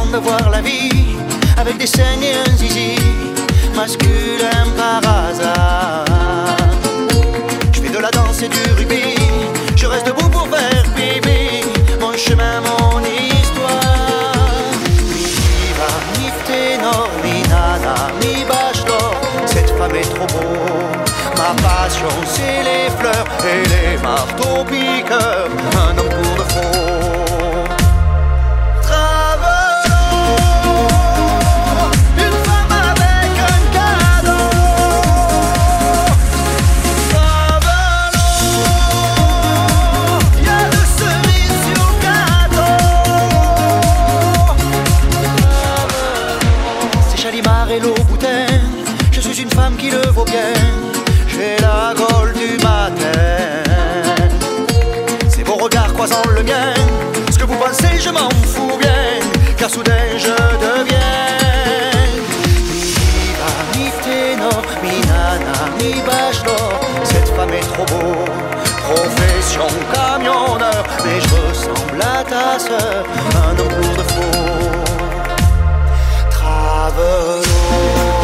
façon de voir la vie, avec des scènes et un zizi, masculin par hasard. Je fais de la danse et du rubis, je reste debout pour faire bébé, mon chemin, mon histoire. Mi diva, mi ténor, mi nana, mi bachelor, cette femme est trop beau. Ma passion, c'est les fleurs et les marteaux piqueurs. Un Chalimard et l'eau boutin. Je suis une femme qui le vaut bien. J'ai la gaule du matin. C'est vos regards croisant le mien. Ce que vous pensez, je m'en fous bien. Car soudain je deviens. Mi mi ténor, mi nana, mi bachelor. Cette femme est trop beau. Profession camionneur. Mais je ressemble à ta sœur. Un homme pour de faux. aveugle.